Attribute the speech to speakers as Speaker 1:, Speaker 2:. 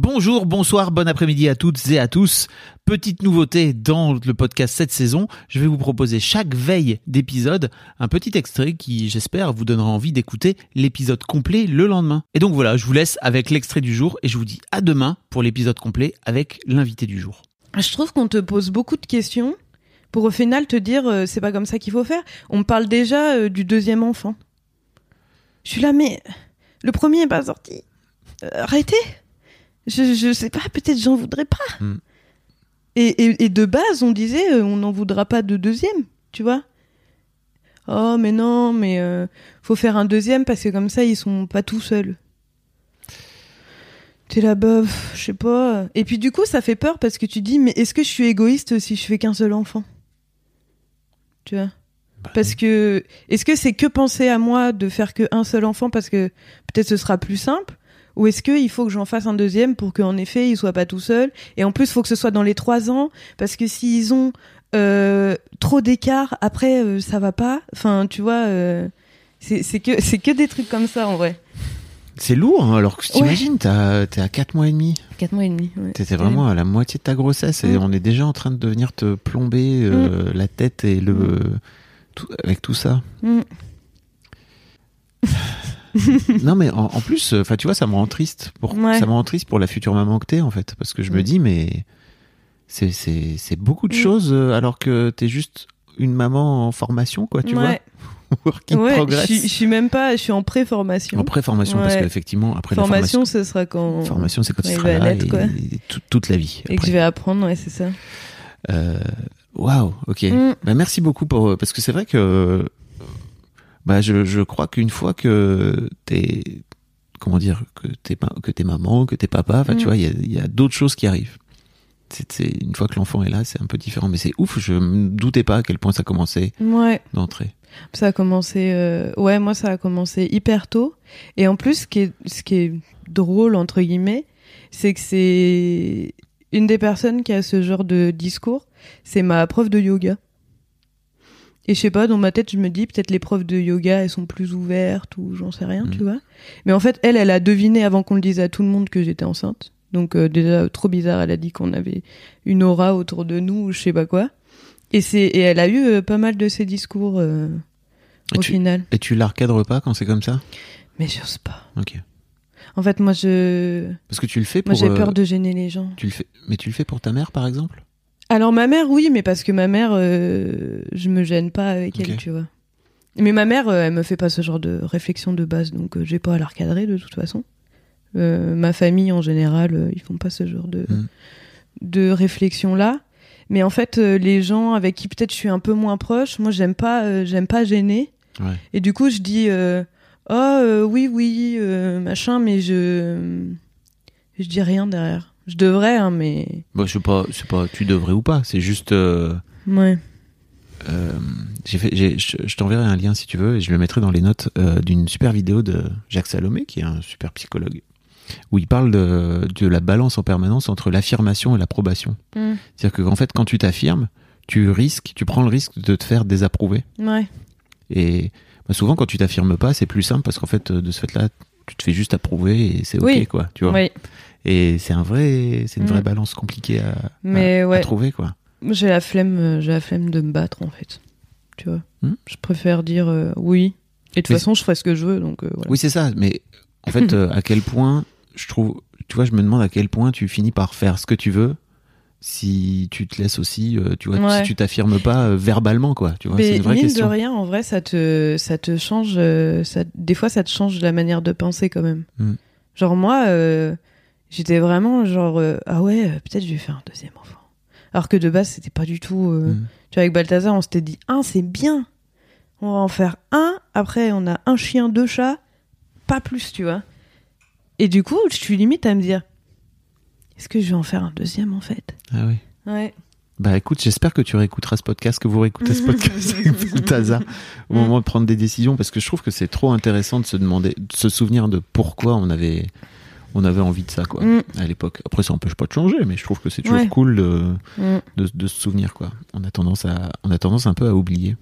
Speaker 1: Bonjour, bonsoir, bon après-midi à toutes et à tous. Petite nouveauté dans le podcast cette saison, je vais vous proposer chaque veille d'épisode un petit extrait qui, j'espère, vous donnera envie d'écouter l'épisode complet le lendemain. Et donc voilà, je vous laisse avec l'extrait du jour et je vous dis à demain pour l'épisode complet avec l'invité du jour.
Speaker 2: Je trouve qu'on te pose beaucoup de questions pour au final te dire euh, c'est pas comme ça qu'il faut faire. On me parle déjà euh, du deuxième enfant. Je suis là, mais le premier est pas sorti. Euh, arrêtez. Je, je sais pas, peut-être j'en voudrais pas.
Speaker 1: Hmm.
Speaker 2: Et, et, et de base, on disait euh, on n'en voudra pas de deuxième, tu vois. Oh, mais non, mais euh, faut faire un deuxième parce que comme ça, ils sont pas tout seuls. T'es là, bah, pff, je sais pas. Et puis du coup, ça fait peur parce que tu dis, mais est-ce que je suis égoïste si je fais qu'un seul enfant? Tu vois? Parce que, est-ce que c'est que penser à moi de faire qu'un seul enfant parce que peut-être ce sera plus simple? Ou est-ce qu'il faut que j'en fasse un deuxième pour qu'en effet, il soit pas tout seul Et en plus, il faut que ce soit dans les trois ans parce que s'ils ont euh, trop d'écart, après, euh, ça va pas. Enfin, tu vois, euh, c'est que, que des trucs comme ça en vrai.
Speaker 1: C'est lourd, hein, alors que t'imagines, t'as- t'es à 4 mois et demi.
Speaker 2: 4 mois et demi. ouais.
Speaker 1: T'étais vraiment à la moitié de ta grossesse et
Speaker 2: Mm.
Speaker 1: on est déjà en train de venir te plomber euh, la tête et le tout- avec tout ça.
Speaker 2: Mm.
Speaker 1: non mais en, en plus, enfin tu vois, ça me rend triste pour
Speaker 2: Ouais.
Speaker 1: ça me rend triste pour la future maman que t'es en fait, parce que je me
Speaker 2: Mm.
Speaker 1: dis mais c'est c'est beaucoup de
Speaker 2: Mm.
Speaker 1: choses euh, alors que t'es juste une maman en formation quoi, tu
Speaker 2: ouais.
Speaker 1: vois, work in
Speaker 2: Ouais, je
Speaker 1: progress.
Speaker 2: suis- je suis même pas, je suis en pré-formation.
Speaker 1: En pré-formation parce
Speaker 2: Ouais.
Speaker 1: qu'effectivement après
Speaker 2: formation,
Speaker 1: la
Speaker 2: ce sera quand
Speaker 1: formation, formation c'est quand tu seras là et,
Speaker 2: quoi.
Speaker 1: et tout- toute la vie.
Speaker 2: et que je vais apprendre, ouais, c'est ça.
Speaker 1: Euh, Waouh, ok.
Speaker 2: Mm.
Speaker 1: Bah, merci beaucoup pour parce que c'est vrai que bah je, je crois qu'une fois que t'es comment dire que t'es que t'es maman, que t'es papa, enfin tu
Speaker 2: Mm.
Speaker 1: vois il y a, y a d'autres choses qui arrivent. C'est une fois que l'enfant est là, c'est un peu différent, mais c'est ouf. Je me doutais pas à quel point ça commençait
Speaker 2: Ouais,
Speaker 1: d'entrée.
Speaker 2: ça a commencé. euh, Ouais, moi, ça a commencé hyper tôt. Et en plus, ce qui est, ce qui est drôle entre guillemets, c'est que c'est une des personnes qui a ce genre de discours, c'est ma prof de yoga. Et je sais pas, dans ma tête, je me dis peut-être les profs de yoga, elles sont plus ouvertes ou j'en sais rien,
Speaker 1: Mm.
Speaker 2: tu vois. Mais en fait, elle, elle a deviné avant qu'on le dise à tout le monde que j'étais enceinte. Donc euh, déjà trop bizarre, elle a dit qu'on avait une aura autour de nous ou je sais pas quoi. Et c'est et elle a eu euh, pas mal de ces discours euh,
Speaker 1: Et
Speaker 2: au
Speaker 1: tu,
Speaker 2: final.
Speaker 1: et tu la recadres pas quand c'est comme ça?
Speaker 2: Mais j'ose pas.
Speaker 1: Ok.
Speaker 2: En fait, moi je
Speaker 1: Parce que tu le fais pour.
Speaker 2: moi j'ai peur de gêner les gens.
Speaker 1: Tu le fais, mais tu le fais pour ta mère par exemple?
Speaker 2: Alors ma mère, oui, mais parce que ma mère, euh, je me gêne pas avec elle, tu vois. Mais ma mère, euh, elle me fait pas ce genre de réflexion de base, donc euh, j'ai pas à la recadrer de toute façon. Euh, ma famille en général, euh, ils font pas ce genre de
Speaker 1: Mm.
Speaker 2: de réflexion là. Mais en fait, euh, les gens avec qui peut-être je suis un peu moins proche, moi j'aime pas, j'aime pas gêner.
Speaker 1: Ouais.
Speaker 2: Et du coup, je dis, oh oui, oui, machin, mais je je dis rien derrière. Je devrais, hein, mais
Speaker 1: Bon, je sais pas, c'est pas, tu devrais ou pas. C'est juste. euh,
Speaker 2: ouais.
Speaker 1: Euh, j'ai fait, j'ai- je, je t'enverrai un lien si tu veux et je le mettrai dans les notes euh, d'une super vidéo de Jacques Salomé qui est un super psychologue où il parle de, de la balance en permanence entre l'affirmation et l'approbation.
Speaker 2: Mm.
Speaker 1: C'est-à-dire qu'en fait, quand tu t'affirmes, tu risques, tu prends le risque de te faire désapprouver.
Speaker 2: Ouais.
Speaker 1: Et bah, souvent, quand tu t'affirmes pas, c'est plus simple parce qu'en fait, de ce fait-là, tu te fais juste approuver et c'est ok,
Speaker 2: Oui.
Speaker 1: quoi. Tu vois.
Speaker 2: Oui.
Speaker 1: Et c'est un vrai, c'est une
Speaker 2: Mm.
Speaker 1: vraie balance compliquée à,
Speaker 2: Mais
Speaker 1: à- à
Speaker 2: ouais.
Speaker 1: trouver, quoi.
Speaker 2: J'ai la flemme, euh, j'ai la flemme de me battre en fait. Tu vois.
Speaker 1: Hmm.
Speaker 2: Je préfère dire euh, oui. Et de toute façon, je ferai ce que je veux, donc euh, voilà.
Speaker 1: Oui, c'est ça. Mais en fait, euh, à quel point, je trouve, tu vois, je me demande à quel point tu finis par faire ce que tu veux si tu te laisses aussi, euh, tu vois,
Speaker 2: Ouais.
Speaker 1: si tu t'affirmes pas euh, verbalement, quoi. Tu vois, c'est
Speaker 2: Mais
Speaker 1: une vraie
Speaker 2: mine
Speaker 1: question.
Speaker 2: de rien, en vrai, ça te, ça te change. euh, ça, des fois, ça te change la manière de penser quand même.
Speaker 1: Hmm.
Speaker 2: Genre moi, euh, j'étais vraiment genre euh, ah ouais, peut-être je vais faire un deuxième enfant. Alors que de base, c'était pas du tout. euh,
Speaker 1: Mm.
Speaker 2: Tu vois, avec Balthazar, on s'était dit un, c'est bien. On va en faire un. Après, on a un chien, deux chats, pas plus, tu vois. Et du coup, je suis limite à me dire, est-ce que je vais en faire un deuxième en fait?
Speaker 1: Ah oui.
Speaker 2: Ouais.
Speaker 1: Bah écoute, j'espère que tu réécouteras ce podcast, que vous réécoutez ce podcast avec Balthazar au moment de prendre des décisions, parce que je trouve que c'est trop intéressant de se demander, de se souvenir de pourquoi on avait, on avait envie de ça, quoi,
Speaker 2: Mm.
Speaker 1: à l'époque. Après, ça empêche pas de changer, mais je trouve que c'est toujours
Speaker 2: Ouais.
Speaker 1: cool de,
Speaker 2: Mm.
Speaker 1: de, de se souvenir, quoi. On a tendance à, on a tendance un peu à oublier.